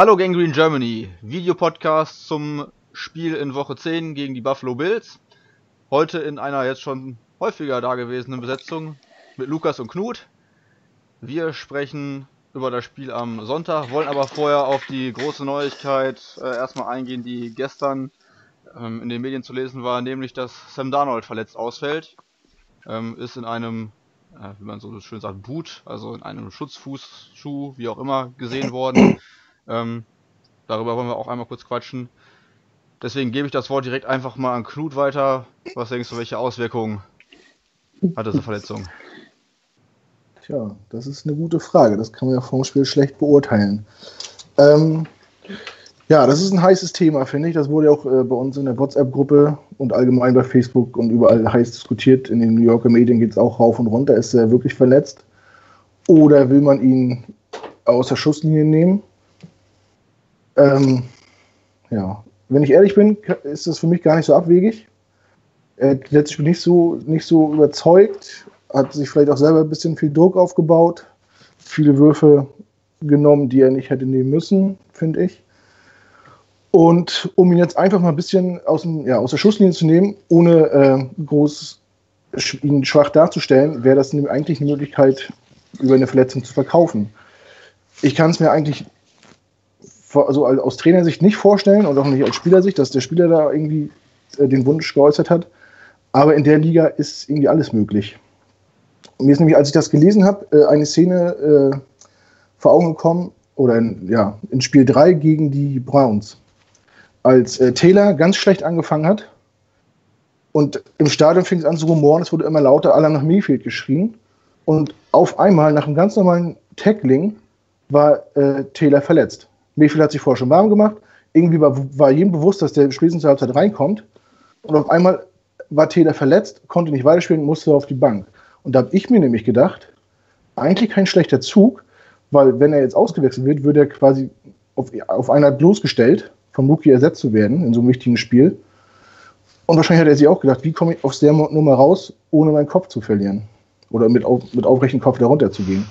Hallo Gangrene Germany, Videopodcast zum Spiel in Woche 10 gegen die Buffalo Bills. Heute in einer jetzt schon häufiger dagewesenen Besetzung mit Lukas und Knut. Wir sprechen über das Spiel am Sonntag, wollen aber vorher auf die große Neuigkeit äh, erstmal eingehen, die gestern ähm, in den Medien zu lesen war, nämlich dass Sam Darnold verletzt ausfällt. Ähm, ist in einem, äh, wie man so schön sagt, Boot, also in einem Schutzfußschuh, wie auch immer, gesehen worden. Ähm, darüber wollen wir auch einmal kurz quatschen. Deswegen gebe ich das Wort direkt einfach mal an Knut weiter. Was denkst du, welche Auswirkungen hat diese Verletzung? Tja, das ist eine gute Frage. Das kann man ja vom Spiel schlecht beurteilen. Ähm, ja, das ist ein heißes Thema, finde ich. Das wurde ja auch äh, bei uns in der WhatsApp-Gruppe und allgemein bei Facebook und überall heiß diskutiert. In den New Yorker Medien geht es auch rauf und runter. Ist er wirklich verletzt? Oder will man ihn aus der Schusslinie nehmen? Ähm, ja, wenn ich ehrlich bin, ist das für mich gar nicht so abwegig. Hat letztlich nicht so, nicht so überzeugt, hat sich vielleicht auch selber ein bisschen viel Druck aufgebaut, viele Würfe genommen, die er nicht hätte nehmen müssen, finde ich. Und um ihn jetzt einfach mal ein bisschen aus, dem, ja, aus der Schusslinie zu nehmen, ohne äh, groß ihn schwach darzustellen, wäre das eigentlich eine Möglichkeit, über eine Verletzung zu verkaufen. Ich kann es mir eigentlich also aus Trainersicht nicht vorstellen und auch nicht als Spielersicht, dass der Spieler da irgendwie äh, den Wunsch geäußert hat. Aber in der Liga ist irgendwie alles möglich. Mir ist nämlich, als ich das gelesen habe, äh, eine Szene äh, vor Augen gekommen, oder in, ja, in Spiel 3 gegen die Browns. Als Taylor ganz schlecht angefangen hat und im Stadion fing es an zu rumoren, es wurde immer lauter, alle nach Mayfield geschrien. Und auf einmal, nach einem ganz normalen Tackling, war äh, Taylor verletzt. Mayfield hat sich vorher schon warm gemacht. Irgendwie war, war jedem bewusst, dass der spätestens zur Halbzeit reinkommt. Und auf einmal war Taylor verletzt, konnte nicht weiterspielen, musste auf die Bank. Und da habe ich mir nämlich gedacht, eigentlich kein schlechter Zug, weil wenn er jetzt ausgewechselt wird, würde er quasi auf, auf einer bloßgestellt, vom Rookie ersetzt zu werden in so einem wichtigen Spiel. Und wahrscheinlich hat er sich auch gedacht, wie komme ich aus der Nummer raus, ohne meinen Kopf zu verlieren? Oder mit, auf, mit aufrechtem Kopf darunter zu gehen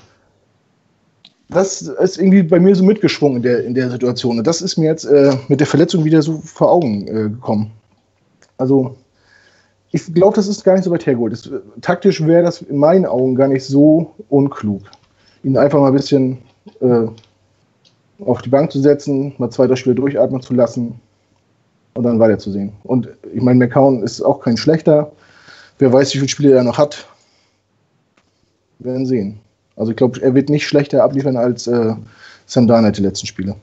das ist irgendwie bei mir so mitgeschwungen in der, in der Situation. Und das ist mir jetzt äh, mit der Verletzung wieder so vor Augen äh, gekommen. Also, ich glaube, das ist gar nicht so weit hergeholt. Das, taktisch wäre das in meinen Augen gar nicht so unklug, ihn einfach mal ein bisschen äh, auf die Bank zu setzen, mal zwei, drei Spiele durchatmen zu lassen und dann weiterzusehen. Und ich meine, McCown ist auch kein schlechter. Wer weiß, wie viele Spiele er noch hat. Wir werden sehen. Also ich glaube, er wird nicht schlechter abliefern als äh, Sam Darnold die letzten Spiele.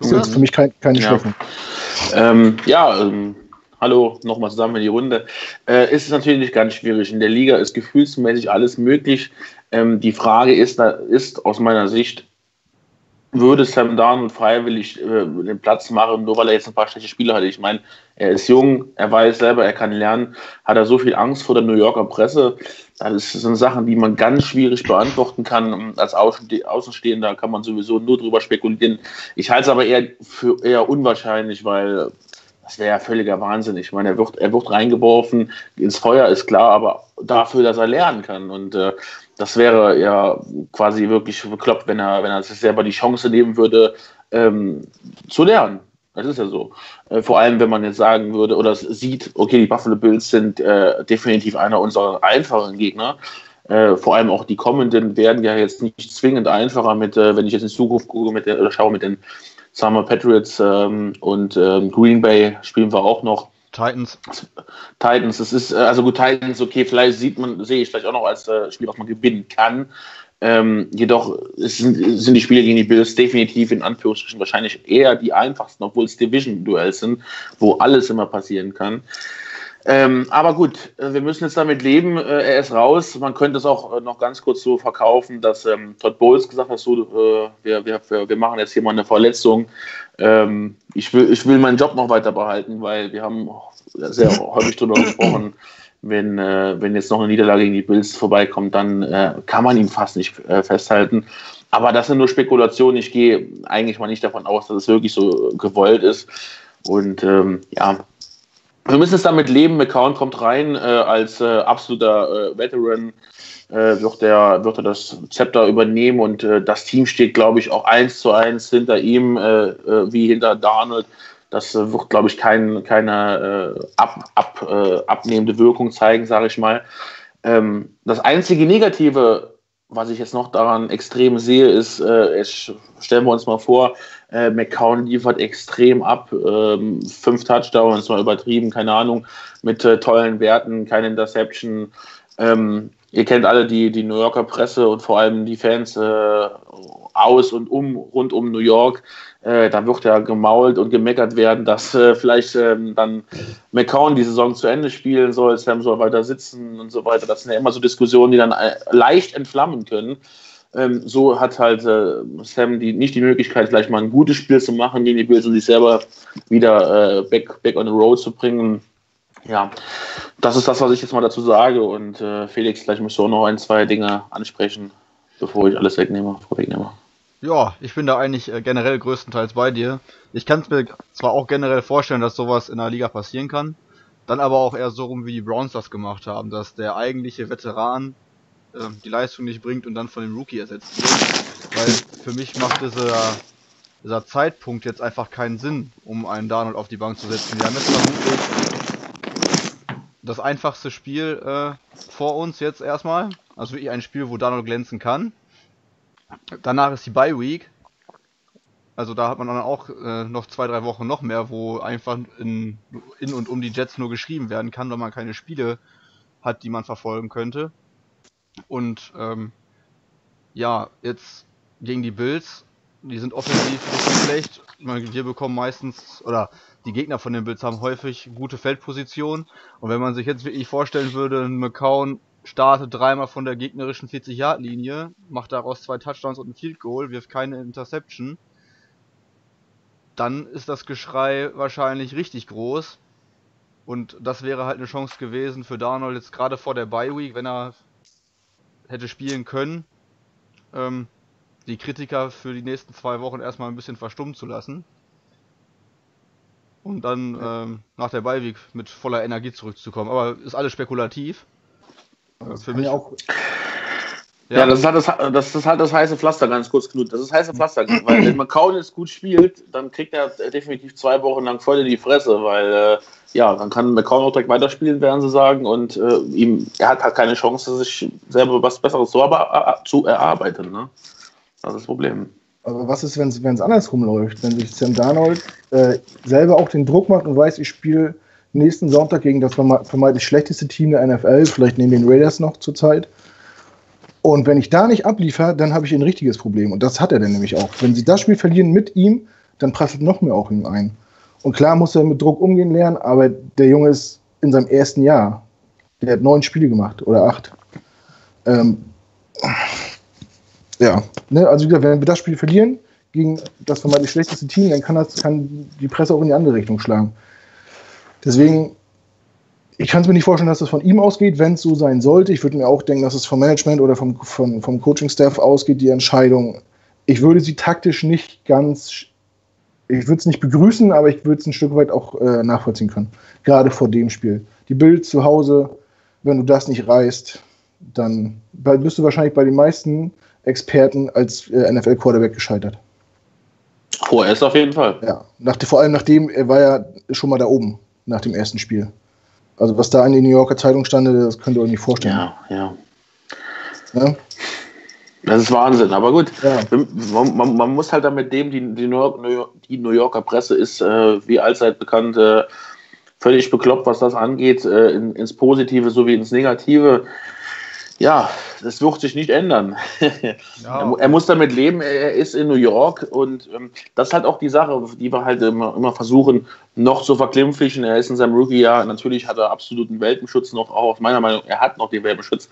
Das ist für mich kein, keine ja. Ähm, ja, ähm, hallo, nochmal zusammen in die Runde. Äh, ist es natürlich ganz schwierig. In der Liga ist gefühlsmäßig alles möglich. Ähm, die Frage ist, ist aus meiner Sicht, würde Sam Darnold freiwillig äh, den Platz machen, nur weil er jetzt ein paar schlechte Spiele hatte. Ich meine, er ist jung, er weiß selber, er kann lernen. Hat er so viel Angst vor der New Yorker Presse? Das sind Sachen, die man ganz schwierig beantworten kann. Als Außenstehender kann man sowieso nur drüber spekulieren. Ich halte es aber eher für eher unwahrscheinlich, weil das wäre ja völliger Wahnsinn. Ich meine, er wird, er wird reingeworfen ins Feuer, ist klar, aber dafür, dass er lernen kann. Und äh, das wäre ja quasi wirklich bekloppt, wenn er, wenn er sich selber die Chance nehmen würde, ähm, zu lernen. Das ist ja so. Äh, vor allem, wenn man jetzt sagen würde oder sieht, okay, die Buffalo Bills sind äh, definitiv einer unserer einfachen Gegner. Äh, vor allem auch die kommenden werden ja jetzt nicht zwingend einfacher mit, äh, wenn ich jetzt in Zukunft gucke, mit der, oder schaue mit den Summer Patriots ähm, und ähm, Green Bay spielen wir auch noch. Titans. Titans, das ist, äh, also gut, Titans, okay, vielleicht sieht man, sehe ich vielleicht auch noch als äh, Spiel, was man gewinnen kann. Ähm, jedoch sind, sind, die Spiele gegen die Bills definitiv in Anführungsstrichen wahrscheinlich eher die einfachsten, obwohl es Division-Duells sind, wo alles immer passieren kann. Ähm, aber gut, äh, wir müssen jetzt damit leben. Äh, er ist raus. Man könnte es auch äh, noch ganz kurz so verkaufen, dass ähm, Todd Bowles gesagt hat, so, äh, wir, wir, wir machen jetzt hier mal eine Verletzung. Ähm, ich, will, ich will meinen Job noch weiter behalten, weil wir haben sehr häufig darüber gesprochen, wenn, äh, wenn jetzt noch eine Niederlage gegen die Bills vorbeikommt, dann äh, kann man ihn fast nicht festhalten. Aber das sind nur Spekulationen. Ich gehe eigentlich mal nicht davon aus, dass es wirklich so gewollt ist. Und ähm, ja, wir müssen es damit leben. McCown kommt rein äh, als äh, absoluter äh, Veteran, äh, wird, der, wird er das Zepter übernehmen und äh, das Team steht, glaube ich, auch eins zu eins hinter ihm, äh, wie hinter Darnold. Das wird, glaube ich, kein, keine ab, ab, abnehmende Wirkung zeigen, sage ich mal. Ähm, das einzige Negative, was ich jetzt noch daran extrem sehe, ist, ich, stellen wir uns mal vor, äh, McCown liefert extrem ab. Ähm, fünf Touchdowns, mal übertrieben, keine Ahnung, mit äh, tollen Werten, keine Interception. Ähm, ihr kennt alle die, die New Yorker Presse und vor allem die Fans äh, aus und um, rund um New York. Äh, da wird ja gemault und gemeckert werden, dass äh, vielleicht ähm, dann McCown die Saison zu Ende spielen soll, Sam soll weiter sitzen und so weiter. Das sind ja immer so Diskussionen, die dann äh, leicht entflammen können. Ähm, so hat halt äh, Sam die, nicht die Möglichkeit, vielleicht mal ein gutes Spiel zu machen gegen die Bills und sich selber wieder äh, back, back on the road zu bringen. Ja, das ist das, was ich jetzt mal dazu sage. Und äh, Felix, vielleicht musst du auch noch ein, zwei Dinge ansprechen, bevor ich alles wegnehme, vorwegnehme. Ja, ich bin da eigentlich äh, generell größtenteils bei dir. Ich kann es mir zwar auch generell vorstellen, dass sowas in der Liga passieren kann, dann aber auch eher so rum, wie die Browns das gemacht haben, dass der eigentliche Veteran äh, die Leistung nicht bringt und dann von dem Rookie ersetzt wird. Weil für mich macht dieser, dieser Zeitpunkt jetzt einfach keinen Sinn, um einen Darnold auf die Bank zu setzen. Wir haben jetzt vermutlich das einfachste Spiel äh, vor uns jetzt erstmal. Also wirklich ein Spiel, wo Darnold glänzen kann. Danach ist die Bye Week. Also da hat man dann auch äh, noch zwei, drei Wochen noch mehr, wo einfach in, in und um die Jets nur geschrieben werden kann, weil man keine Spiele hat, die man verfolgen könnte. Und ähm, ja, jetzt gegen die Bills, die sind offensiv richtig schlecht. Wir bekommen meistens, oder die Gegner von den Bills haben häufig gute Feldpositionen. Und wenn man sich jetzt wirklich vorstellen würde, ein McCown startet dreimal von der gegnerischen 40-Yard-Linie, macht daraus zwei Touchdowns und ein Field Goal, wirft keine Interception, dann ist das Geschrei wahrscheinlich richtig groß. Und das wäre halt eine Chance gewesen für Darnold jetzt gerade vor der Bye Week, wenn er hätte spielen können, ähm, die Kritiker für die nächsten zwei Wochen erstmal ein bisschen verstummen zu lassen. Und dann ähm, nach der Beiweg mit voller Energie zurückzukommen. Aber ist alles spekulativ. Äh, für mich auch. Ja, ja, das, ist halt das, das ist halt das heiße Pflaster, ganz kurz, Knut. Das ist das heiße Pflaster, weil wenn McCown jetzt gut spielt, dann kriegt er definitiv zwei Wochen lang voll in die Fresse, weil äh, ja, dann kann McCown auch direkt weiterspielen, werden sie sagen, und äh, ihm, er hat halt keine Chance, sich selber was Besseres zu, aber, äh, zu erarbeiten. Ne? Das ist das Problem. Aber was ist, wenn es andersrum läuft? Wenn sich Sam Darnold äh, selber auch den Druck macht und weiß, ich spiele nächsten Sonntag gegen das vermeintlich schlechteste Team der NFL, vielleicht neben den Raiders noch zurzeit, und wenn ich da nicht abliefere, dann habe ich ein richtiges Problem. Und das hat er dann nämlich auch. Wenn sie das Spiel verlieren mit ihm, dann prasselt noch mehr auf ihn ein. Und klar muss er mit Druck umgehen lernen, aber der Junge ist in seinem ersten Jahr. Der hat neun Spiele gemacht oder acht. Ähm, ja, ne? also wie gesagt, wenn wir das Spiel verlieren gegen das vermeintlich schlechteste Team, dann kann, das, kann die Presse auch in die andere Richtung schlagen. Deswegen ich kann es mir nicht vorstellen, dass das von ihm ausgeht, wenn es so sein sollte. Ich würde mir auch denken, dass es vom Management oder vom, vom, vom Coaching-Staff ausgeht, die Entscheidung. Ich würde sie taktisch nicht ganz, ich würde es nicht begrüßen, aber ich würde es ein Stück weit auch äh, nachvollziehen können. Gerade vor dem Spiel. Die Bild zu Hause, wenn du das nicht reißt, dann bist du wahrscheinlich bei den meisten Experten als äh, NFL-Quarterback gescheitert. Vorerst auf jeden Fall. Ja, nach, vor allem nachdem, er war ja schon mal da oben nach dem ersten Spiel. Also was da in den New Yorker Zeitung stand, das könnt ihr euch nicht vorstellen. Ja, ja. ja? Das ist Wahnsinn, aber gut. Ja. Man, man, muss halt dann mit dem, die, die, New, York, die New Yorker Presse ist, äh, wie allzeit bekannt, äh, völlig bekloppt, was das angeht, äh, in, ins Positive sowie ins Negative ja, das wird sich nicht ändern. Ja. er, muss damit leben, er ist in New York und ähm, das ist halt auch die Sache, die wir halt immer, immer versuchen, noch zu verklimpflichen. Er ist in seinem Rookie-Jahr, natürlich hat er absoluten Welpenschutz noch, auch aus meiner Meinung, er hat noch den Welpenschutz.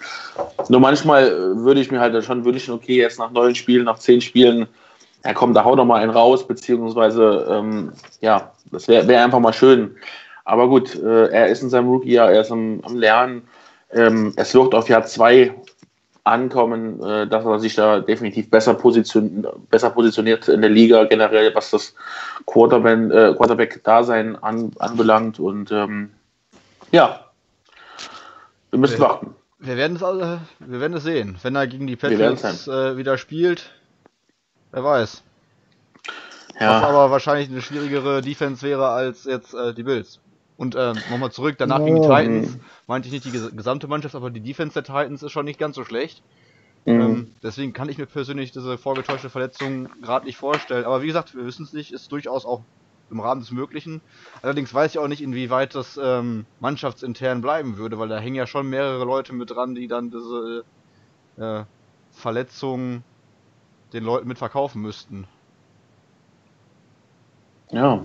Nur manchmal äh, würde ich mir halt schon wünschen, okay, jetzt nach neun Spielen, nach zehn Spielen, er kommt, da haut noch mal einen raus, beziehungsweise, ähm, ja, das wäre wär einfach mal schön. Aber gut, äh, er ist in seinem Rookie-Jahr, er ist am, am Lernen ähm, es wird auf Jahr 2 ankommen, äh, dass er sich da definitiv besser, position besser positioniert in der Liga generell, was das Quarterback-Dasein äh, Quarterback an, anbelangt. Und ähm, Ja. Wir müssen Ja. warten. Wir werden es also, wir werden es sehen. Wenn er gegen die Wir Patriots äh, wieder spielt, wer weiß. Was Ja. aber wahrscheinlich eine schwierigere Defense wäre als jetzt äh, die Bills. Und ähm, nochmal zurück, danach gegen die. Titans, meinte ich nicht die ges- gesamte Mannschaft, aber die Defense der Titans ist schon nicht ganz so schlecht. Mhm. Ähm, deswegen kann ich mir persönlich diese vorgetäuschte Verletzung gerade nicht vorstellen. Aber wie gesagt, wir wissen es nicht, ist durchaus auch im Rahmen des Möglichen. Allerdings weiß ich auch nicht, inwieweit das ähm, mannschaftsintern bleiben würde, weil da hängen ja schon mehrere Leute mit dran, die dann diese äh, Verletzung den Leuten mit verkaufen müssten. Ja.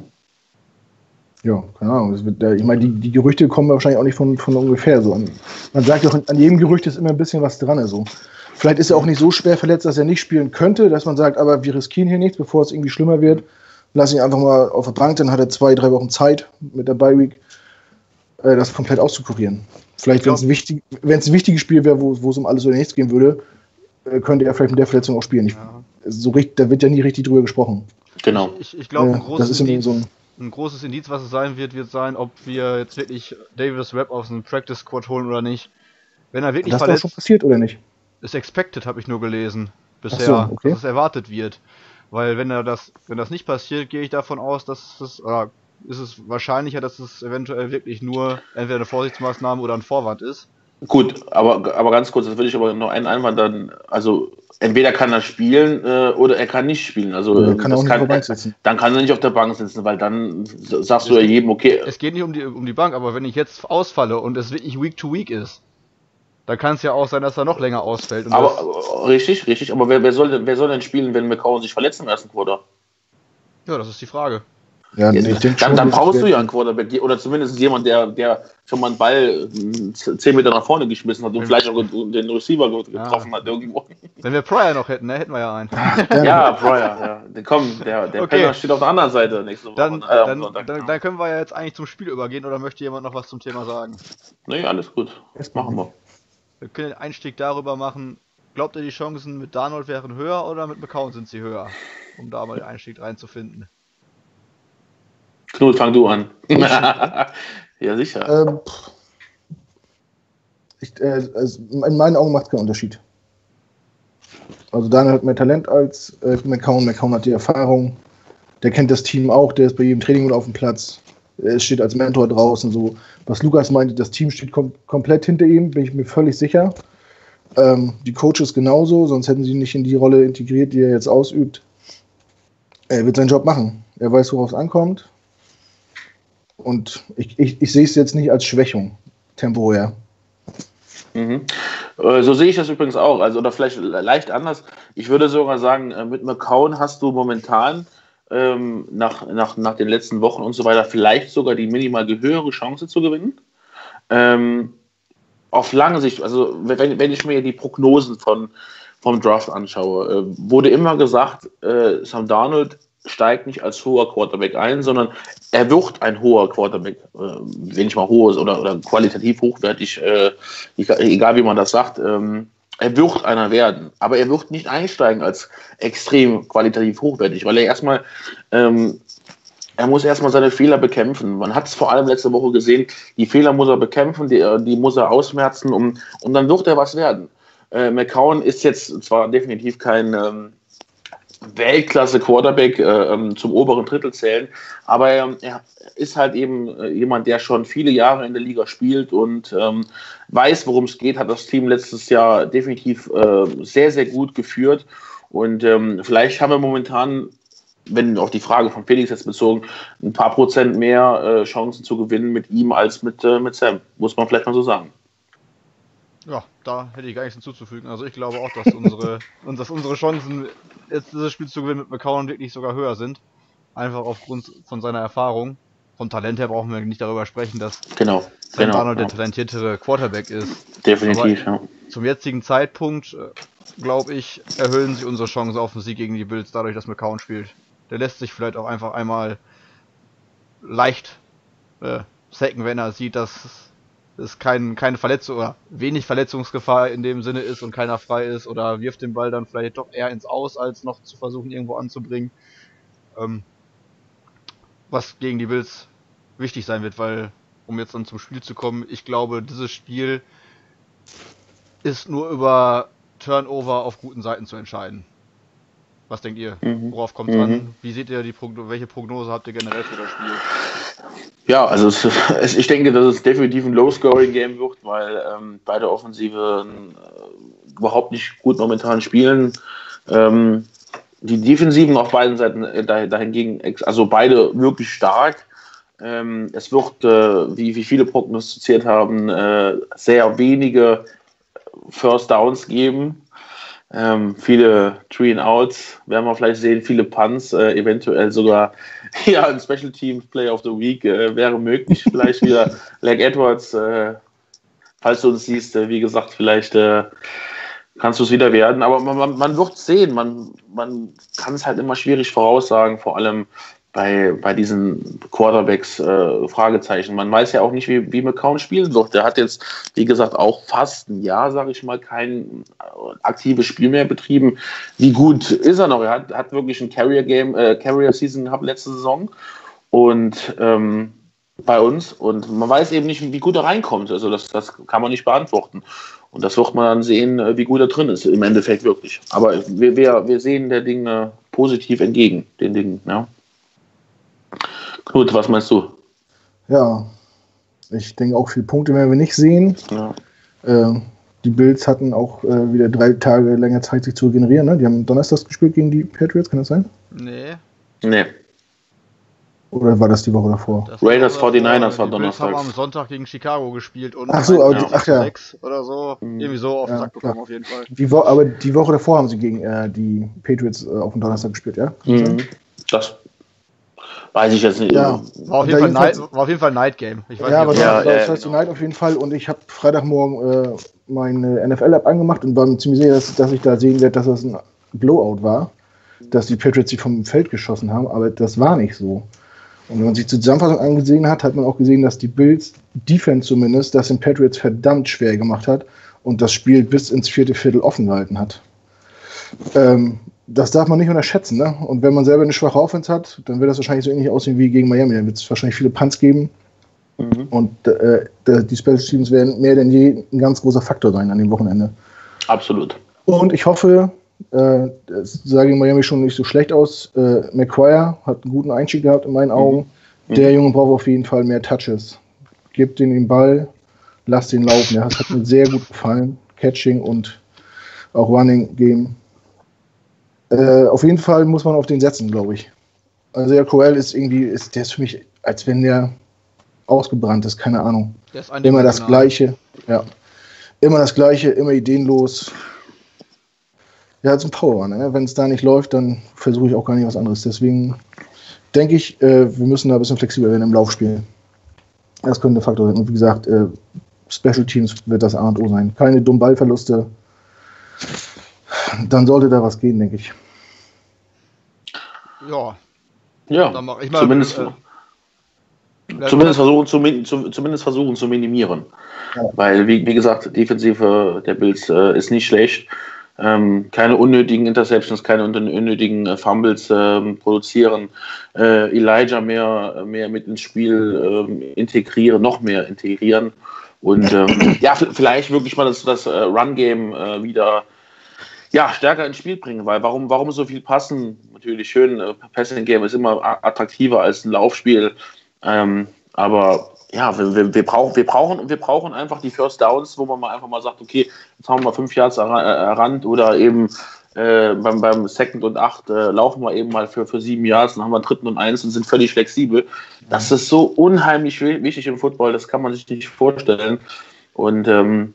Ja, keine Ahnung. Das wird, äh, ich meine, die, die Gerüchte kommen wahrscheinlich auch nicht von, von ungefähr so. an. Man sagt auch, an jedem Gerücht ist immer ein bisschen was dran. Also. Vielleicht ist er auch nicht so schwer verletzt, dass er nicht spielen könnte, dass man sagt, aber wir riskieren hier nichts, bevor es irgendwie schlimmer wird. Lass ihn einfach mal auf der Bank, dann hat er zwei, drei Wochen Zeit mit der Bye Week, äh, das komplett auszukurieren. Vielleicht, wenn es ein, wichtig, ein wichtiges Spiel wäre, wo, wo es um alles oder nichts gehen würde, äh, könnte er vielleicht mit der Verletzung auch spielen. Ich, Ja. so richtig, da wird ja nie richtig drüber gesprochen. Genau. Ich, ich glaube, ein, das großes ist so ein. Ein großes Indiz, was es sein wird, wird sein, ob wir jetzt wirklich Davis Webb aus dem Practice Squad holen oder nicht. Wenn er wirklich Das ist verletzt schon passiert, oder nicht? ist expected, habe ich nur gelesen. Bisher, so, okay. dass es erwartet wird. Weil wenn er das, wenn das nicht passiert, gehe ich davon aus, dass es, oder ist es wahrscheinlicher, dass es eventuell wirklich nur entweder eine Vorsichtsmaßnahme oder ein Vorwand ist. Gut, aber, aber ganz kurz, das würde ich aber noch einen Einwand dann, also entweder kann er spielen äh, oder er kann nicht spielen. Also Oder ähm, kann er das auch nicht auf der Bank sitzen. dann kann er nicht auf der Bank sitzen, weil dann sagst du ja jedem, okay, Es geht nicht um die, um die Bank, aber wenn ich jetzt ausfalle und es wirklich Week to Week ist, dann kann es ja auch sein, dass er noch länger ausfällt. Und aber äh, richtig, richtig, aber wer, wer, soll, denn- wer soll denn spielen, wenn McCown sich verletzt im ersten Quarter? ja, das ist die Frage. Ja, nee, dann, schon, dann brauchst du ja einen Quarterback oder zumindest jemand, der, der schon mal einen Ball äh, 10 Meter nach vorne geschmissen hat und vielleicht auch den Receiver ge- getroffen hat irgendwo. Wenn wir Pryor noch hätten, ne, hätten wir ja einen. Gerne. Ja, Breuer, ja. Der- Komm, der, der Okay. Penner steht auf der anderen Seite nächste Woche. Dann, äh, dann, dann, dann können wir ja jetzt eigentlich zum Spiel übergehen oder möchte jemand noch was zum Thema sagen? nee, alles gut. Das machen wir. Wir können den Einstieg darüber machen. Glaubt ihr, die Chancen mit Darnold wären höher oder mit McCown sind sie höher? Um da mal den Einstieg reinzufinden. Knut, fang du an. ja, sicher. Ähm, ich, äh, also in meinen Augen macht es keinen Unterschied. Also Daniel hat mehr Talent als äh, McCown. McCown hat die Erfahrung. Der kennt das Team auch. Der ist bei jedem Training mit auf dem Platz. Er steht als Mentor draußen. So. Was Lukas meinte, das Team steht kom komplett hinter ihm, bin ich mir völlig sicher. Ähm, die Coaches genauso, sonst hätten sie ihn nicht in die Rolle integriert, die er jetzt ausübt. Er wird seinen Job machen. Er weiß, worauf es ankommt. Und ich, ich, ich sehe es jetzt nicht als Schwächung, temporär. Mhm. Äh, So sehe ich das übrigens auch. Also, oder vielleicht le- leicht anders. Ich würde sogar sagen, äh, mit McCown hast du momentan ähm, nach, nach, nach den letzten Wochen und so weiter vielleicht sogar die minimal höhere Chance zu gewinnen. Ähm, auf lange Sicht, also wenn, wenn ich mir die Prognosen von, vom Draft anschaue, äh, wurde immer gesagt, äh, Sam Darnold steigt nicht als hoher Quarterback ein, sondern er wird ein hoher Quarterback, äh, wenn ich mal hohes oder, oder qualitativ hochwertig, äh, egal, wie man das sagt, ähm, er wird einer werden, aber er wird nicht einsteigen als extrem qualitativ hochwertig, weil er erstmal, ähm, er muss erstmal seine Fehler bekämpfen. Man hat es vor allem letzte Woche gesehen, die Fehler muss er bekämpfen, die, die muss er ausmerzen um, und dann wird er was werden. Äh, McCown ist jetzt zwar definitiv kein ähm, Weltklasse-Quarterback äh, ähm, zum oberen Drittel zählen, aber ähm, er ist halt eben äh, jemand, der schon viele Jahre in der Liga spielt und ähm, weiß, worum es geht, hat das Team letztes Jahr definitiv äh, sehr, sehr gut geführt und ähm, vielleicht haben wir momentan, wenn auf die Frage von Felix jetzt bezogen, ein paar Prozent mehr äh, Chancen zu gewinnen mit ihm als mit, äh, mit Sam, muss man vielleicht mal so sagen. Ja, da hätte ich gar nichts hinzuzufügen. Also ich glaube auch, dass unsere, und dass unsere Chancen, jetzt dieses Spiel zu gewinnen mit McCown wirklich sogar höher sind. Einfach aufgrund von seiner Erfahrung. Vom Talent her brauchen wir nicht darüber sprechen, dass Genau, Sam genau, Darnold der ja. talentiertere Quarterback ist. definitiv, ja. Zum jetzigen Zeitpunkt, äh, glaube ich, erhöhen sich unsere Chancen auf den Sieg gegen die Bills dadurch, dass McCown spielt. Der lässt sich vielleicht auch einfach einmal leicht äh, sacken, wenn er sieht, dass es kein, keine Verletzung oder wenig Verletzungsgefahr in dem Sinne ist und keiner frei ist oder wirft den Ball dann vielleicht doch eher ins Aus, als noch zu versuchen, irgendwo anzubringen. Ähm, was gegen die Bills wichtig sein wird, weil um jetzt dann zum Spiel zu kommen, ich glaube, dieses Spiel ist nur über Turnover auf guten Seiten zu entscheiden. Was denkt ihr? Mhm. Worauf kommt es mhm. an? Wie seht ihr die Prognose, welche Prognose habt ihr generell für das Spiel? Ja, also es, es, ich denke, dass es definitiv ein Low-Scoring-Game wird, weil ähm, beide Offensive äh, überhaupt nicht gut momentan spielen. Ähm, die Defensiven auf beiden Seiten äh, dahingegen, also beide wirklich stark. Ähm, es wird, äh, wie, wie viele prognostiziert haben, äh, sehr wenige First Downs geben. Ähm, viele Three and Outs werden wir vielleicht sehen, viele Punts, äh, eventuell sogar ja, ein Special Team Player of the Week äh, wäre möglich. Vielleicht wieder Leg Edwards, äh, falls du uns siehst, äh, wie gesagt, vielleicht äh, kannst du es wieder werden. Aber man, man, man wird sehen, man, man kann es halt immer schwierig voraussagen, vor allem bei, bei diesen Quarterbacks äh, Fragezeichen. Man weiß ja auch nicht, wie, wie McCown spielen wird. Der hat jetzt, wie gesagt, auch fast ein Jahr, sage ich mal, kein äh, aktives Spiel mehr betrieben. Wie gut ist er noch? Er hat, hat wirklich ein Carrier-Game, äh, Carrier-Season gehabt letzte Saison. Und ähm, bei uns. Und man weiß eben nicht, wie gut er reinkommt. Also das, das kann man nicht beantworten. Und das wird man dann sehen, äh, wie gut er drin ist, im Endeffekt wirklich. Aber wir, wir, wir sehen der Dinge positiv entgegen, den Dingen, ja. Knut, was meinst du? Ja, ich denke auch viele Punkte werden wir nicht sehen. Ja. Äh, die Bills hatten auch äh, wieder drei Tage länger Zeit, sich zu regenerieren. Ne? Die haben Donnerstag gespielt gegen die Patriots, kann das sein? Nee. Nee. Oder war das die Woche davor? Das Raiders 49ers war Donnerstag. haben am Sonntag gegen Chicago gespielt und ach so, aber die, ach ja. oder so. Mhm. Irgendwie so auf den ja, Sack bekommen, klar. auf jeden Fall. Die aber die Woche davor haben sie gegen äh, die Patriots äh, auf dem Donnerstag gespielt, ja? Mhm. Das Weiß ich jetzt nicht. Ja. War, auf jeden Fall Night, war auf jeden Fall Night Game. Ich weiß ja, aber ja, das, das heißt genau. Night auf jeden Fall. Und ich habe Freitagmorgen äh, meine NFL-App angemacht und war mir ziemlich sicher, dass, dass ich da sehen werde, dass das ein Blowout war. Dass die Patriots sie vom Feld geschossen haben, aber das war nicht so. Und wenn man sich die Zusammenfassung angesehen hat, hat man auch gesehen, dass die Bills, Defense zumindest, das den Patriots verdammt schwer gemacht hat und das Spiel bis ins vierte Viertel offen gehalten hat. Ähm, das darf man nicht unterschätzen. Ne? Und wenn man selber eine schwache Offense hat, dann wird das wahrscheinlich so ähnlich aussehen wie gegen Miami. Dann wird es wahrscheinlich viele Punts geben. Mhm. Und äh, die Special Teams werden mehr denn je ein ganz großer Faktor sein an dem Wochenende. Absolut. Und ich hoffe, äh, das sah gegen Miami schon nicht so schlecht aus. Äh, McQuire hat einen guten Einstieg gehabt in meinen Augen. Mhm. Der Junge braucht auf jeden Fall mehr Touches. Gebt ihm den Ball, lasst ihn laufen. Ja, das hat mir sehr gut gefallen. Catching und auch Running Game äh, auf jeden Fall muss man auf den setzen, glaube ich. Also der Coel ist irgendwie, ist, der ist für mich, als wenn der ausgebrannt ist, keine Ahnung. immer das Gleiche, ja. Immer das Gleiche, immer ideenlos. Ja, ist ein Power, ne? Wenn es da nicht läuft, dann versuche ich auch gar nicht was anderes. Deswegen denke ich, äh, wir müssen da ein bisschen flexibler werden im Laufspiel. Das könnte ein Faktor sein. Und wie gesagt, äh, Special Teams wird das A und O sein. Keine dummen Ballverluste, dann sollte da was gehen, denke ich. Ja. Ja, dann mach ich mal, zumindest, äh, zumindest, versuchen zu, zumindest versuchen zu minimieren. Ja. Weil, wie, wie gesagt, Defensive der Bills äh, ist nicht schlecht. Ähm, keine unnötigen Interceptions, keine unnötigen äh, Fumbles äh, produzieren, äh, Elijah mehr, mehr mit ins Spiel ähm, integrieren, noch mehr integrieren und ähm, ja, vielleicht wirklich mal das, das äh, Run-Game äh, wieder ja, stärker ins Spiel bringen, weil warum, warum so viel passen? Natürlich schön, äh, Passing Game ist immer attraktiver als ein Laufspiel. Ähm, aber ja, wir, wir, wir, brauchen, wir, brauchen, wir brauchen einfach die First Downs, wo man mal einfach mal sagt, okay, jetzt haben wir fünf Yards errannt oder eben äh, beim, beim Second und Acht äh, laufen wir eben mal für, für sieben Yards, dann haben wir dritten und eins und sind völlig flexibel. Das ist so unheimlich wichtig im Football, das kann man sich nicht vorstellen. Und ähm,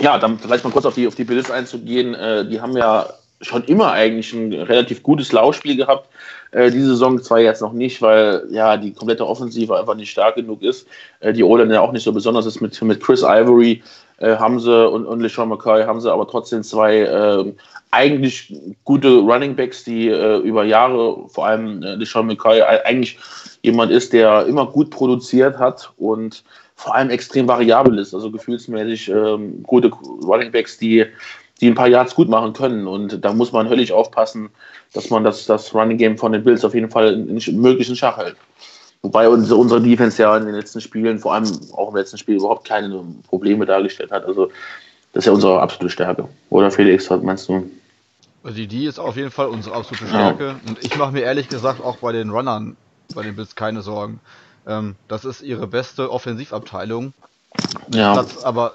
ja, dann vielleicht mal kurz auf die, auf die Bills einzugehen. Äh, die haben ja schon immer eigentlich ein relativ gutes Laufspiel gehabt. Äh, diese Saison zwar jetzt noch nicht, weil ja die komplette Offensive einfach nicht stark genug ist. Äh, die O-Line ja auch nicht so besonders ist. Mit, mit Chris Ivory äh, haben sie und, und LeSean McCoy haben sie aber trotzdem zwei äh, eigentlich gute Running Backs, die äh, über Jahre, vor allem äh, LeSean McCoy, eigentlich jemand ist, der immer gut produziert hat und vor allem extrem variabel ist. Also gefühlsmäßig ähm, gute Running Backs, die, die ein paar Yards gut machen können. Und da muss man höllisch aufpassen, dass man das, das Running Game von den Bills auf jeden Fall in, in möglichen Schach hält. Wobei unsere, unsere Defense ja in den letzten Spielen, vor allem auch im letzten Spiel, überhaupt keine Probleme dargestellt hat. Also das ist ja unsere absolute Stärke. Oder Felix, was meinst du? Also die, die ist auf jeden Fall unsere absolute Stärke. Ja. Und ich mache mir ehrlich gesagt auch bei den Runnern, bei den Bills keine Sorgen. Ähm, das ist ihre beste Offensivabteilung. Ja. Platz, aber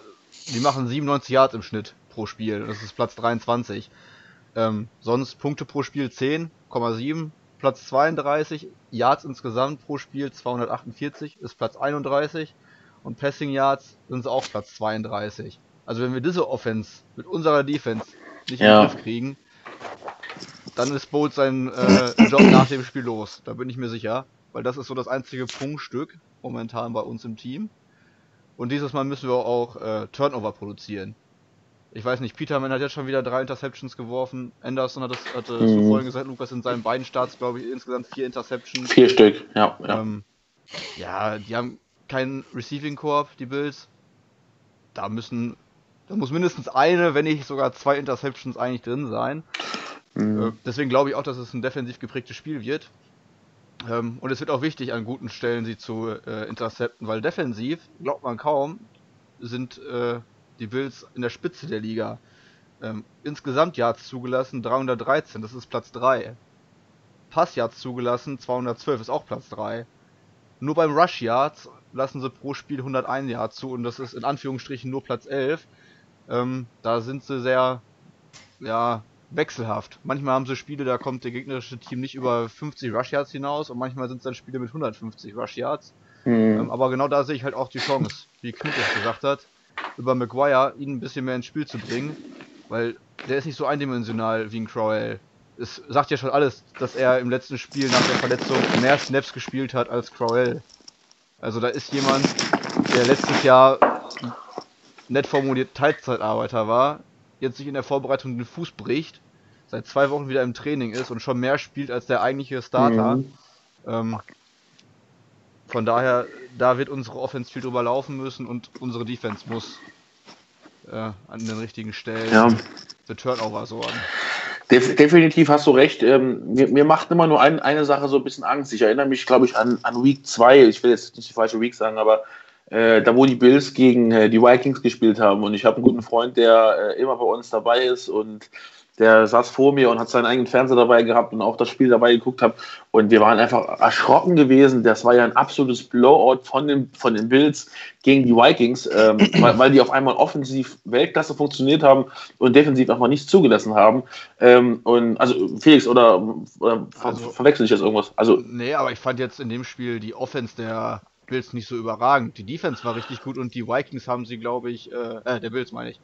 die machen 97 Yards im Schnitt pro Spiel. Das ist Platz 23. Ähm, sonst Punkte pro Spiel 10,7. Platz 32. Yards insgesamt pro Spiel 248 ist Platz 31. Und Passing Yards sind sie auch Platz 32. Also wenn wir diese Offense mit unserer Defense nicht ja. in den Griff kriegen, dann ist Bolt sein äh, Job nach dem Spiel los. Da bin ich mir sicher. Weil das ist so das einzige Punktstück momentan bei uns im Team. Und dieses Mal müssen wir auch äh, Turnover produzieren. Ich weiß nicht, Peterman hat jetzt schon wieder drei Interceptions geworfen. Anderson hat das, hatte mhm. so vorhin gesagt, Lukas in seinen beiden Starts, glaube ich, insgesamt vier Interceptions. Vier Stück, ja. Ja, ähm, ja die haben keinen Receiving Corp, die Bills. Da müssen, da muss mindestens eine, wenn nicht sogar zwei Interceptions eigentlich drin sein. Mhm. Äh, deswegen glaube ich auch, dass es ein defensiv geprägtes Spiel wird. Ähm, und es wird auch wichtig, an guten Stellen sie zu äh, intercepten, weil defensiv, glaubt man kaum, sind äh, die Bills in der Spitze der Liga. Ähm, insgesamt Yards zugelassen 313, das ist Platz 3. Pass Yards zugelassen 212, ist auch Platz 3. Nur beim Rush Yards lassen sie pro Spiel 101 Yards zu und das ist in Anführungsstrichen nur Platz 11. Ähm, da sind sie sehr, ja, wechselhaft. Manchmal haben sie Spiele, da kommt der gegnerische Team nicht über 50 Rush Yards hinaus und manchmal sind es dann Spiele mit 150 Rush Yards. Mhm. Ähm, aber genau da sehe ich halt auch die Chance, wie Knut es gesagt hat, über Maguire ihn ein bisschen mehr ins Spiel zu bringen, weil der ist nicht so eindimensional wie ein Crowell. Es sagt ja schon alles, dass er im letzten Spiel nach der Verletzung mehr Snaps gespielt hat als Crowell. Also da ist jemand, der letztes Jahr nett formuliert Teilzeitarbeiter war, jetzt sich in der Vorbereitung den Fuß bricht, seit zwei Wochen wieder im Training ist und schon mehr spielt als der eigentliche Starter. Mhm. Ähm, von daher, da wird unsere Offense viel drüber laufen müssen und unsere Defense muss äh, an den richtigen Stellen ja. für Turnover sorgen. definitiv hast du recht. Ähm, mir, mir, macht immer nur ein, eine Sache so ein bisschen Angst. Ich erinnere mich, glaube ich, an, an Week 2. Ich will jetzt nicht die falsche Week sagen, aber äh, da wo die Bills gegen äh, die Vikings gespielt haben. Und ich habe einen guten Freund, der äh, immer bei uns dabei ist und der saß vor mir und hat seinen eigenen Fernseher dabei gehabt und auch das Spiel dabei geguckt habe. Und wir waren einfach erschrocken gewesen. Das war ja ein absolutes Blowout von den, von den Bills gegen die Vikings, ähm, weil, weil, die auf einmal offensiv Weltklasse funktioniert haben und defensiv einfach nichts zugelassen haben. Ähm, und also Felix, oder, oder also, verwechsel ich jetzt irgendwas? Also, nee, aber ich fand jetzt in dem Spiel die Offense der Bills nicht so überragend. Die Defense war richtig gut und die Vikings haben sie, glaube ich, äh, äh, der Bills meine ich,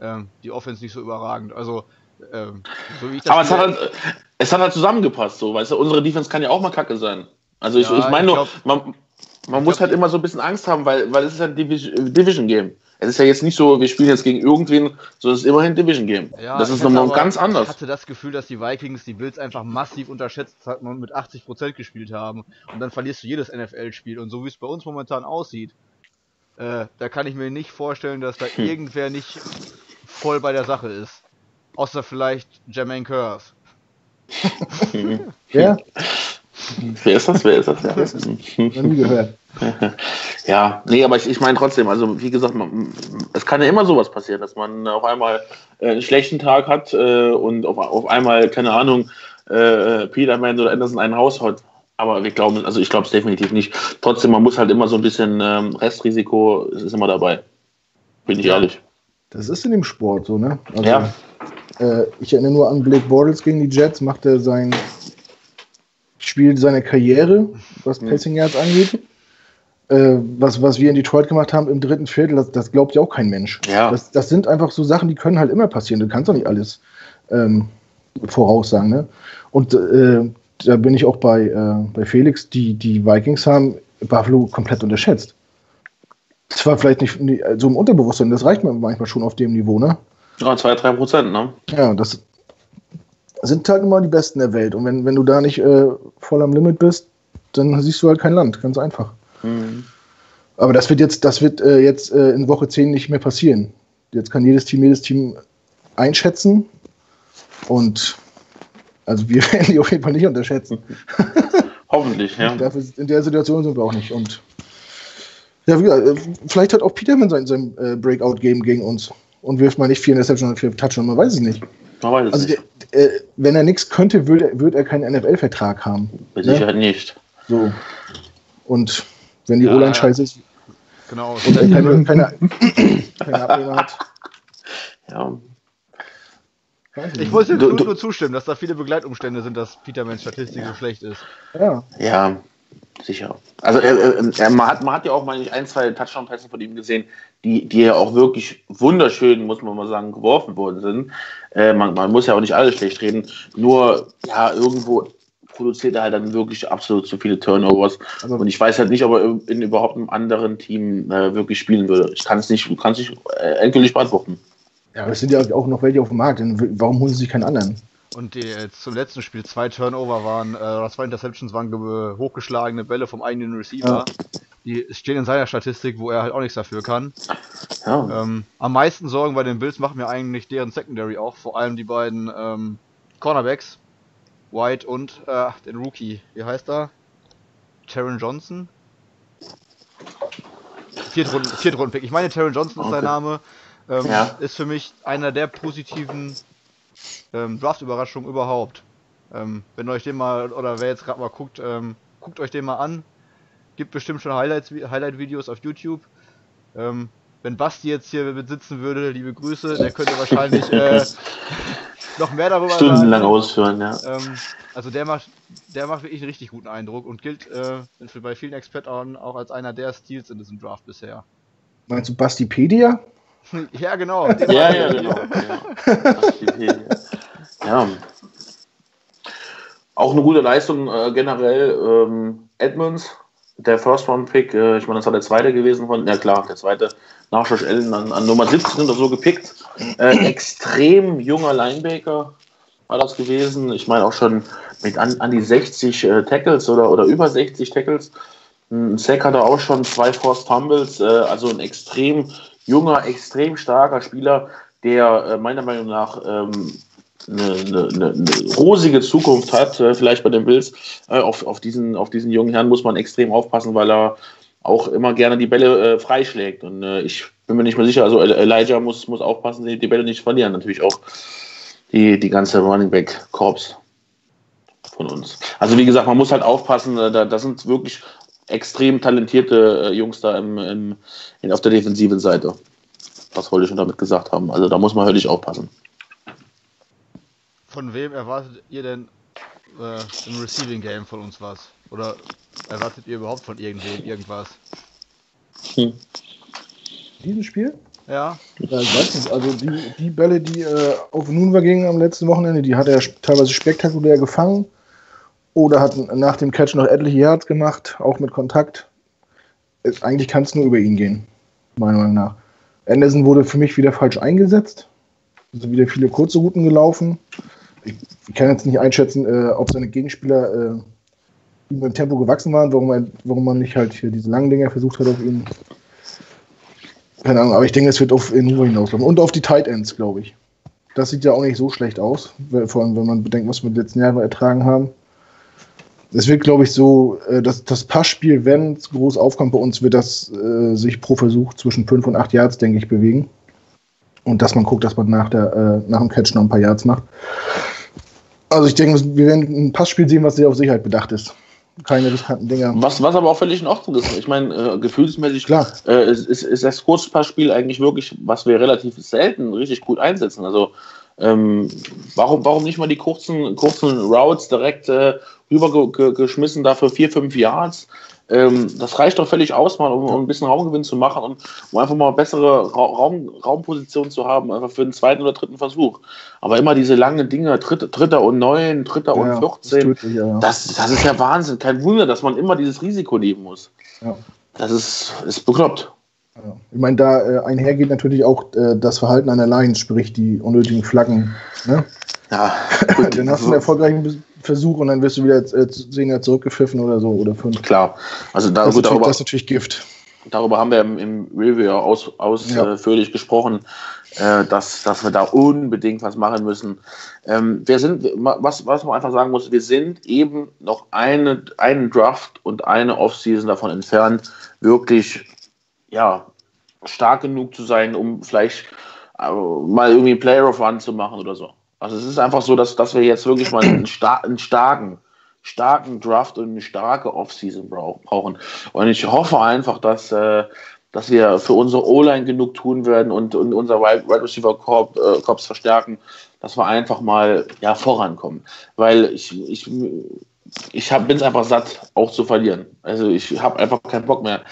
ähm, die Offense nicht so überragend. Also, ähm, so wie ich das Aber es hat, halt, es hat halt zusammengepasst, so, weißt du, unsere Defense kann ja auch mal kacke sein. Also ich, ja, ich meine nur, man, man muss glaub, halt immer so ein bisschen Angst haben, weil, weil es ist ein Division, Division Game. Es ist ja jetzt nicht so, wir spielen jetzt gegen irgendwen, sondern es ist immerhin Division Game. Ja, das ist nochmal ganz anders. Ich hatte das Gefühl, dass die Vikings die Bills einfach massiv unterschätzt hatten und mit 80% gespielt haben. Und dann verlierst du jedes NFL-Spiel. Und so wie es bei uns momentan aussieht, äh, da kann ich mir nicht vorstellen, dass da hm. irgendwer nicht voll bei der Sache ist. Außer vielleicht Jermaine Curse. ja. Wer ist das? Wer ist das? Wer ist das? Noch nie gehört. Ja, nee, aber ich, ich meine trotzdem, also wie gesagt, man, es kann ja immer sowas passieren, dass man auf einmal äh, einen schlechten Tag hat äh, und auf, auf einmal, keine Ahnung, äh, Peterman oder Anderson einen raushaut. Aber wir glauben, also ich glaube es definitiv nicht. Trotzdem, man muss halt immer so ein bisschen ähm, Restrisiko, ist immer dabei. Bin ich ja. ehrlich. Das ist in dem Sport so, ne? Also, ja. Äh, ich erinnere nur an Blake Bortles gegen die Jets, macht er sein Spiel seine Karriere, was mhm. Passing Yards angeht äh, was, was wir in Detroit gemacht haben im dritten Viertel, das, das glaubt ja auch kein Mensch. Ja. Das, das sind einfach so Sachen, die können halt immer passieren. Du kannst doch nicht alles ähm, voraussagen. Ne? Und äh, da bin ich auch bei, äh, bei Felix. Die, die Vikings haben Buffalo komplett unterschätzt. Das war vielleicht nicht, nicht so im Unterbewusstsein, das reicht mir manchmal schon auf dem Niveau, ne? Ja, zwei, drei Prozent, ne? Ja, das sind halt immer die Besten der Welt. Und wenn, wenn du da nicht äh, voll am Limit bist, dann siehst du halt kein Land, ganz einfach. Mhm. Aber das wird jetzt, das wird äh, jetzt äh, in Woche 10 nicht mehr passieren. Jetzt kann jedes Team, jedes Team einschätzen. Und also wir werden die auf jeden Fall nicht unterschätzen. Hoffentlich, ja. Dafür, in der Situation sind wir auch nicht. Und ja, gesagt, äh, vielleicht hat auch Peterman sein, sein äh, Breakout-Game gegen uns und wirft mal nicht vier Interception und vier Touchdown, man weiß es nicht. Man weiß es Also, nicht. der, äh, wenn er nichts könnte, würde er, würde er keinen NFL-Vertrag haben. Mit ne? Sicherheit nicht. So. Und wenn die Ja, O-Line ja. scheiße ist Genau. und er keine, keine, keine Abnehmer hat. Ja. Ich muss dem Du- Knut du- nur zustimmen, dass da viele Begleitumstände sind, dass Petermans Statistik so schlecht ist. Ja, Ja, sicher. Also er, er, er, man, hat, man hat ja auch mal ein, zwei Touchdown-Pässe von ihm gesehen, die, die ja auch wirklich wunderschön, muss man mal sagen, geworfen worden sind. Äh, man, man muss ja auch nicht alles schlecht reden. Nur, ja, irgendwo produziert er halt dann wirklich absolut zu viele Turnovers. Also- Und ich weiß halt nicht, ob er in überhaupt einem anderen Team äh, wirklich spielen würde. Ich kann es nicht, kann es nicht äh, endgültig beantworten. ja, aber es sind ja auch noch welche auf dem Markt. Denn warum holen sie sich keinen anderen? Und die jetzt zum letzten Spiel zwei Turnover waren, äh, oder zwei Interceptions waren ge- hochgeschlagene Bälle vom eigenen Receiver. Die stehen in seiner Statistik, wo er halt auch nichts dafür kann. Ja. Ähm, am meisten Sorgen bei den Bills machen mir eigentlich deren Secondary auch, vor allem die beiden ähm, Cornerbacks, White und äh, den Rookie. Wie heißt er? Taron Johnson? Viertrunden, Viertrundenpick. Ich meine, Taron Johnson ist Okay. sein Name. Ähm, Ja. Ist für mich einer der positiven ähm, Draft-Überraschungen überhaupt. Ähm, wenn euch den mal, oder wer jetzt gerade mal guckt, ähm, guckt euch den mal an. Gibt bestimmt schon Highlight-Videos auf YouTube. Ähm, wenn Basti jetzt hier sitzen würde, liebe Grüße, der könnte wahrscheinlich äh, noch mehr darüber Stundenlang ausführen, ja. Ähm, also der macht, der macht wirklich einen richtig guten Eindruck und gilt äh, für- bei vielen Experten auch als einer der Steals in diesem Draft bisher. Meinst du Bastipedia? ja, genau. Ja, ja, genau. Ja. Ja. Auch eine gute Leistung äh, generell. Ähm, Edmonds, der First-Round-Pick, äh, ich meine, das war der zweite gewesen von, ja klar, der zweite nach Josh Allen an, an Nummer 17 oder so gepickt. Äh, extrem junger Linebacker war das gewesen. Ich meine auch schon mit an, an die 60 äh, Tackles oder, oder über 60 Tackles. Ein Sack hat er auch schon, zwei Forced Fumbles, äh, also ein extrem junger, extrem starker Spieler, der äh, meiner Meinung nach ähm, eine, eine, eine, rosige Zukunft hat, äh, vielleicht bei den Bills. Äh, auf, auf, diesen, auf diesen jungen Herrn muss man extrem aufpassen, weil er auch immer gerne die Bälle äh, freischlägt. Und äh, ich bin mir nicht mehr sicher, also El- Elijah muss, muss aufpassen, die, Bälle nicht verlieren. Natürlich auch die, die ganze Running Back Korps von uns. Also wie gesagt, man muss halt aufpassen, äh, da, das sind wirklich extrem talentierte Jungs da im, im, in, auf der defensiven Seite. Das wollte ich schon damit gesagt haben. Also da muss man höllisch aufpassen. Von wem erwartet ihr denn äh, im Receiving Game von uns was? Oder erwartet ihr überhaupt von irgendwem irgendwas? Dieses Spiel? Ja, Ja, ich weiß nicht. Also die, die Bälle, die äh, auf Nunva gingen am letzten Wochenende, die hat er teilweise spektakulär gefangen. Oder hat nach dem Catch noch etliche Yards gemacht, auch mit Kontakt. Es, eigentlich kann es nur über ihn gehen, meiner Meinung nach. Anderson wurde für mich wieder falsch eingesetzt. Also wieder viele kurze Routen gelaufen. Ich, kann jetzt nicht einschätzen, äh, ob seine Gegenspieler äh, ihm im Tempo gewachsen waren, warum, warum man nicht halt hier diese langen Dinger versucht hat auf ihn. Keine Ahnung, aber ich denke, es wird auf Nuva hinauslaufen. Und auf die Tight Ends, glaube ich. Das sieht ja auch nicht so schlecht aus, vor allem wenn man bedenkt, was wir die letzten Jahre ertragen haben. Es wird, glaube ich, so, äh, dass das Passspiel, wenn es groß aufkommt bei uns, wird das äh, sich pro Versuch zwischen 5 und 8 Yards, denke ich, bewegen. Und dass man guckt, dass man nach, der, äh, nach dem Catch noch ein paar Yards macht. Also ich denke, wir werden ein Passspiel sehen, was sehr auf Sicherheit bedacht ist. Keine riskanten Dinger. Was, was aber auch völlig in Ordnung ist. Ich meine, äh, gefühlsmäßig Klar. äh, ist, ist, das Kurzpassspiel eigentlich wirklich, was wir relativ selten richtig gut einsetzen. Also ähm, warum, warum nicht mal die kurzen, kurzen Routes direkt äh, rübergeschmissen, dafür vier, fünf Yards? Ähm, das reicht doch völlig aus, mal, um, um ein bisschen Raumgewinn zu machen und um einfach mal bessere Ra Raum, Raumposition zu haben, einfach für den zweiten oder dritten Versuch. Aber immer diese langen Dinge, dritter, dritter und neun, dritter Ja, und das 14, tödlich, ja, ja. das, das ist ja Wahnsinn. Kein Wunder, dass man immer dieses Risiko nehmen muss. Das ist, ist bekloppt. Ich meine, da äh, einhergeht natürlich auch äh, das Verhalten einer Lions, sprich die unnötigen Flaggen. Ne? Ja, dann hast du einen erfolgreichen Versuch und dann wirst du wieder äh, zehn Jahre zurückgepfiffen oder so oder fünf. klar. Also da, Das gut, darüber, das ist natürlich Gift. darüber haben wir im, im Review aus, ausführlich ja. gesprochen, äh, dass, dass wir da unbedingt was machen müssen. Ähm, wir sind, was, was man einfach sagen muss, wir sind eben noch eine, einen Draft und eine Offseason davon entfernt, wirklich ja, stark genug zu sein, um vielleicht äh, mal irgendwie Player of Run zu machen oder so. Also es ist einfach so, dass, dass wir jetzt wirklich mal einen, star einen starken, starken Draft und eine starke Offseason brauchen. Und ich hoffe einfach, dass, äh, dass wir für unsere O-Line genug tun werden und, und unser Wide Receiver Corps, äh, Corps verstärken, dass wir einfach mal ja, vorankommen. Weil ich, ich, ich bin es einfach satt, auch zu verlieren. Also ich habe einfach keinen Bock mehr.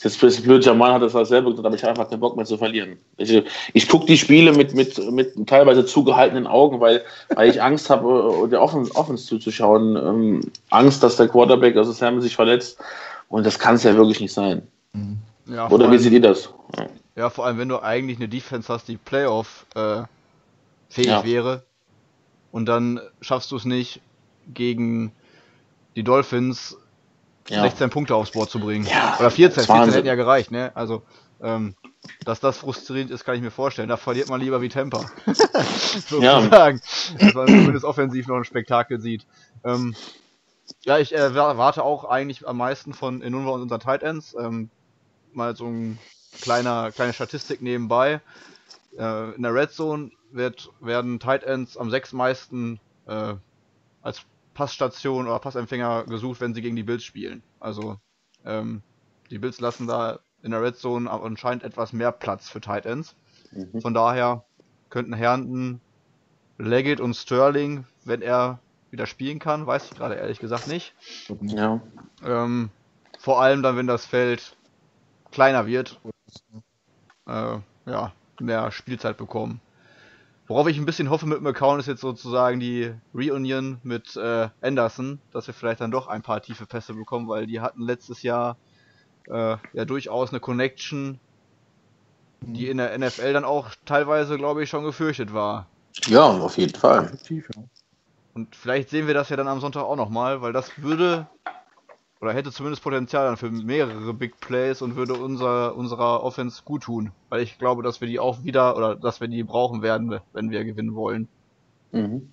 Das ist jetzt blöd, Jamal hat das selber gesagt, aber ich habe einfach keinen Bock mehr zu verlieren. Ich, ich gucke die Spiele mit, mit, mit teilweise zugehaltenen Augen, weil, weil ich Angst habe, äh, der Offense, Offense zuzuschauen. Ähm, Angst, dass der Quarterback, also Sam, sich verletzt. Und das kann es ja wirklich nicht sein. Mhm. Ja, Oder wie allem, seht ihr das? Ja. ja. vor allem, wenn du eigentlich eine Defense hast, die Playoff äh, fähig ja. wäre und dann schaffst du es nicht gegen die Dolphins ja. 16 Punkte aufs Board zu bringen. Ja, Oder 14, 14 hätten ja gereicht, ne? Also, ähm, dass das frustrierend ist, kann ich mir vorstellen. Da verliert man lieber wie Temper. Sozusagen. Ja. Dass man zumindest offensiv noch ein Spektakel sieht. Ähm, ja, ich äh, warte auch eigentlich am meisten von Inunva und unseren Tight Ends. Ähm, mal so ein kleiner, kleine Statistik nebenbei. Äh, in der Red Zone wird, werden Tight Ends am sechsmeisten äh, als Passstation oder Passempfänger gesucht, wenn sie gegen die Bills spielen. Also ähm, die Bills lassen da in der Red Zone anscheinend etwas mehr Platz für Tight Ends. Mhm. Von daher könnten Herndon, Leggett und Sterling, wenn er wieder spielen kann, weiß ich gerade ehrlich gesagt nicht. Ja. Ähm, vor allem dann, wenn das Feld kleiner wird, äh, ja, mehr Spielzeit bekommen. Worauf ich ein bisschen hoffe mit dem Account ist jetzt sozusagen die Reunion mit äh, Anderson, dass wir vielleicht dann doch ein paar tiefe Pässe bekommen, weil die hatten letztes Jahr äh, ja durchaus eine Connection, die in der NFL dann auch teilweise, glaube ich, schon gefürchtet war. Ja, auf jeden Fall. Und vielleicht sehen wir das ja dann am Sonntag auch nochmal, weil das würde oder hätte zumindest Potenzial dann für mehrere Big Plays und würde unser, unserer Offense gut tun. Weil ich glaube, dass wir die auch wieder oder dass wir die brauchen werden, wenn wir gewinnen wollen. Mhm.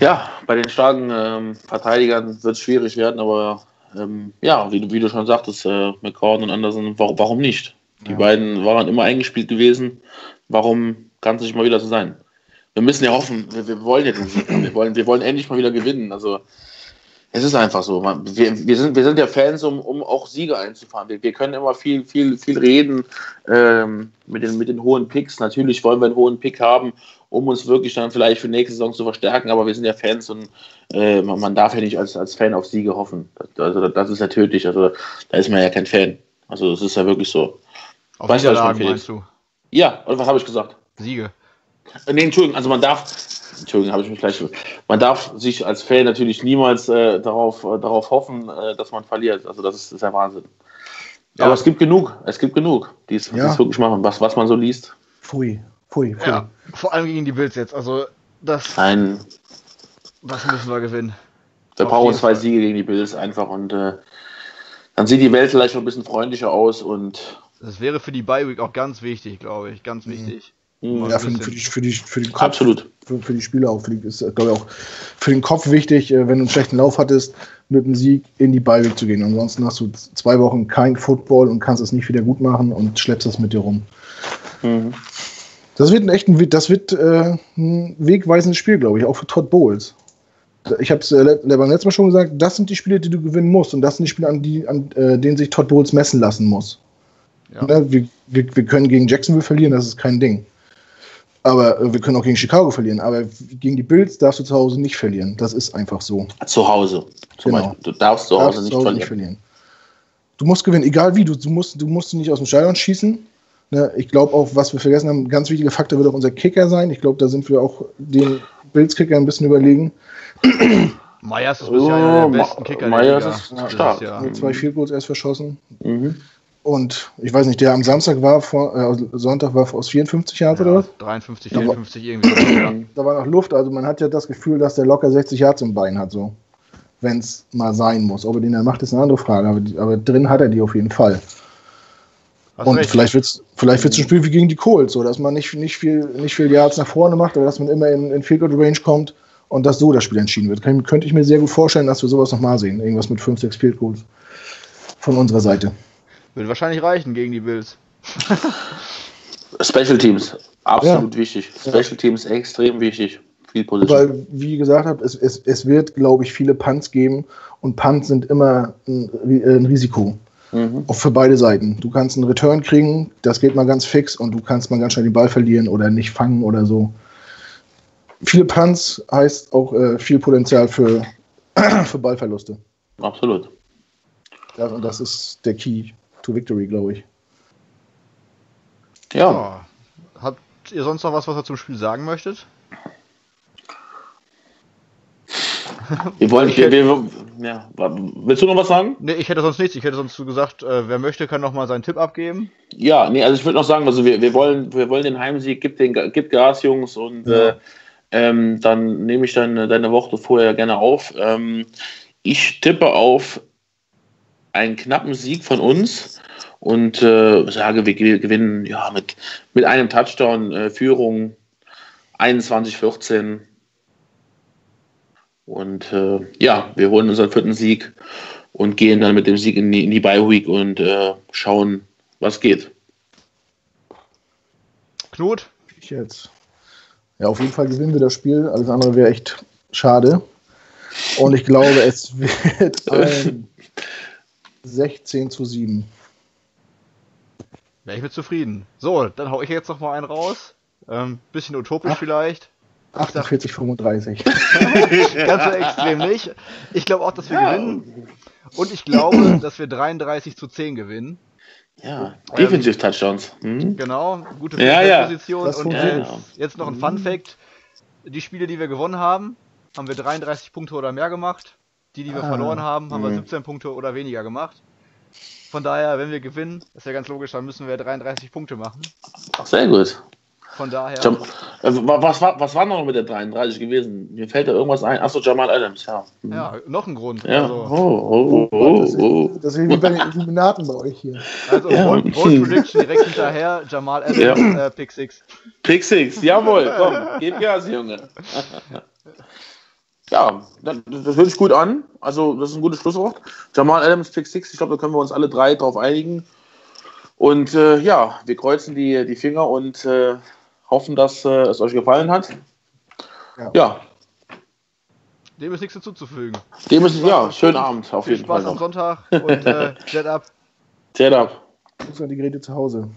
Ja, bei den starken ähm, Verteidigern wird es schwierig werden, aber ähm, ja, wie, wie, du schon sagtest, äh, McCord und Anderson, warum, warum nicht? Die ja. beiden waren immer eingespielt gewesen. Warum kann es nicht mal wieder so sein? Wir müssen ja hoffen, wir, wir wollen ja den Sieg Wir wollen, wir wollen endlich mal wieder gewinnen. Also es ist einfach so. Man, wir, wir, sind, wir sind ja Fans, um, um auch Siege einzufahren. Wir, wir können immer viel, viel, viel reden ähm, mit, den, mit den hohen Picks. Natürlich wollen wir einen hohen Pick haben, um uns wirklich dann vielleicht für nächste Saison zu verstärken. Aber wir sind ja Fans und äh, man, man, darf ja nicht als, als Fan auf Siege hoffen. Also das ist ja tödlich. Also da ist man ja kein Fan. Also es ist ja wirklich so. Auf weißt du, was meinst du? Ja, und was habe ich gesagt? Siege. Nee, Entschuldigung, also man darf, Entschuldigung, habe ich mich gleich. Man darf sich als Fan natürlich niemals äh, darauf, äh, darauf hoffen, äh, dass man verliert. Also das ist, ist ja Wahnsinn. Ja. Aber es gibt genug, es gibt genug, die es ja. wirklich machen, was, was man so liest. Pfui, pfui, pfui. Ja, vor allem gegen die Bills jetzt. Also das. Ein. Das müssen wir gewinnen. Wir brauchen zwei Fall. Siege gegen die Bills einfach und äh, dann sieht die Welt vielleicht noch ein bisschen freundlicher aus und. Das wäre für die Bye Week auch ganz wichtig, glaube ich, ganz mhm. wichtig. Mhm. Ja, für, für, die, für, die, für den Kopf. Absolut. Für, für die Spieler auch. Für die, ist, glaube ich, auch für den Kopf wichtig, äh, wenn du einen schlechten Lauf hattest, mit dem Sieg in die Ballweg zu gehen. Ansonsten hast du zwei Wochen kein Football und kannst es nicht wieder gut machen und schleppst es mit dir rum. Mhm. Das wird ein echt ein, das wird, äh, ein wegweisendes Spiel, glaube ich, auch für Todd Bowles. Ich habe es äh, beim letzten Mal schon gesagt, das sind die Spiele, die du gewinnen musst und das sind die Spiele, an, die, an äh, denen sich Todd Bowles messen lassen muss. Ja. Ne, wir, wir, wir können gegen Jacksonville verlieren, das ist kein Ding. Aber äh, wir können auch gegen Chicago verlieren. Aber gegen die Bills darfst du zu Hause nicht verlieren. Das ist einfach so. Zu Hause. Genau. Du darfst zu Hause, darfst nicht, zu Hause verlieren. nicht, verlieren. Du musst gewinnen, egal wie. Du, du, musst, du musst nicht aus dem Stadion schießen. Ne, ich glaube auch, was wir vergessen haben, ein ganz wichtiger Faktor wird auch unser Kicker sein. Ich glaube, da sind wir auch den Bills-Kicker ein bisschen überlegen. Meyers ist bisher einer der besten Kicker. Meyers ist stark. Ja. Zwei Field Goals erst verschossen. Mhm. Und ich weiß nicht, der am Samstag war, vor, äh, Sonntag war aus 54 Yards ja, oder was? 53, 54 irgendwie. Da war noch Luft, also man hat ja das Gefühl, dass der locker 60 Yards im Bein hat. So. wenn es mal sein muss. Ob er den dann macht, ist eine andere Frage, aber, aber drin hat er die auf jeden Fall. Hast und recht. vielleicht wird es vielleicht wird's ein Spiel wie gegen die Colts, so dass man nicht, nicht, viel, nicht viel Yards nach vorne macht, aber dass man immer in, in Field Goal Range kommt und dass so das Spiel entschieden wird. Kann, könnte ich mir sehr gut vorstellen, dass wir sowas nochmal sehen. Irgendwas mit 5, 6 Field Goals von unserer Seite. Wird wahrscheinlich reichen gegen die Bills. Special Teams, absolut ja. wichtig. Special Teams extrem wichtig. Viel Weil, wie gesagt habe, es, es, es wird, glaube ich, viele Punts geben und Punts sind immer ein, ein Risiko. Mhm. Auch für beide Seiten. Du kannst einen Return kriegen, das geht mal ganz fix und du kannst mal ganz schnell den Ball verlieren oder nicht fangen oder so. Viele Punts heißt auch äh, viel Potenzial für, für Ballverluste. Absolut. Ja, und das ist der Key to Victory, glaube ich. Ja. ja. Habt ihr sonst noch was, was ihr zum Spiel sagen möchtet? Wir wollen, wir, wir, ja, willst du noch was sagen? Nee, ich hätte sonst nichts. Ich hätte sonst gesagt, äh, wer möchte, kann noch mal seinen Tipp abgeben. Ja, nee, also ich würde noch sagen, also wir, wir, wollen, wir wollen den Heimsieg, gib, den, gib Gas, Jungs, und ja. äh, ähm, dann nehme ich dann deine Worte vorher gerne auf. Ähm, ich tippe auf einen knappen Sieg von uns und äh, sage, wir gewinnen ja mit, mit einem Touchdown äh, Führung 21-14. Und äh, ja, wir holen unseren vierten Sieg und gehen dann mit dem Sieg in die, in die Bye Week und äh, schauen, was geht. Knut? Ich jetzt. Ja, auf jeden Fall gewinnen wir das Spiel. Alles andere wäre echt schade. Und ich glaube, es wird ein 16 zu 7. Wäre ich mit zufrieden. So, dann hau ich jetzt noch mal einen raus. Ähm, bisschen utopisch Ach, vielleicht. 48, 35. Ganz so extrem nicht. Ich glaube auch, dass wir ja. gewinnen. Und ich glaube, dass wir 33 zu 10 gewinnen. Ja, ähm, Defensive Touchdowns. Hm? Genau, gute ja, ja. Position. Und äh, jetzt noch ein Fun Fact: Die Spiele, die wir gewonnen haben, haben wir 33 Punkte oder mehr gemacht. Die, die wir ah. verloren haben, haben wir 17 mhm. Punkte oder weniger gemacht. Von daher, wenn wir gewinnen, ist ja ganz logisch, dann müssen wir 33 Punkte machen. Ach, sehr gut. Von daher. Jam äh, was, war, was war noch mit der 33 gewesen? Mir fällt da irgendwas ein. Achso, Jamal Adams, ja. Mhm. Ja, noch ein Grund. Ja. Also, oh, oh, oh, oh, Das ist wie bei den Illuminaten bei euch hier. Also, ja. Bold, Prediction direkt hinterher. Jamal Adams, ja. äh, Pick 6. Pick 6, jawohl. Komm, gib Gas, Junge. ja, das, das hört sich gut an. Also, das ist ein gutes Schlusswort. Jamal Adams, Pick 6, ich glaube, da können wir uns alle drei drauf einigen. Und äh, ja, wir kreuzen die, die Finger und äh, hoffen, dass äh, es euch gefallen hat. Ja. ja. Dem ist nichts hinzuzufügen. Dem ist, ja, schönen Abend auf Viel jeden Spaß Fall. Spaß am Sonntag und äh, Jet up. Jet up. Grüße an die Geräte zu Hause.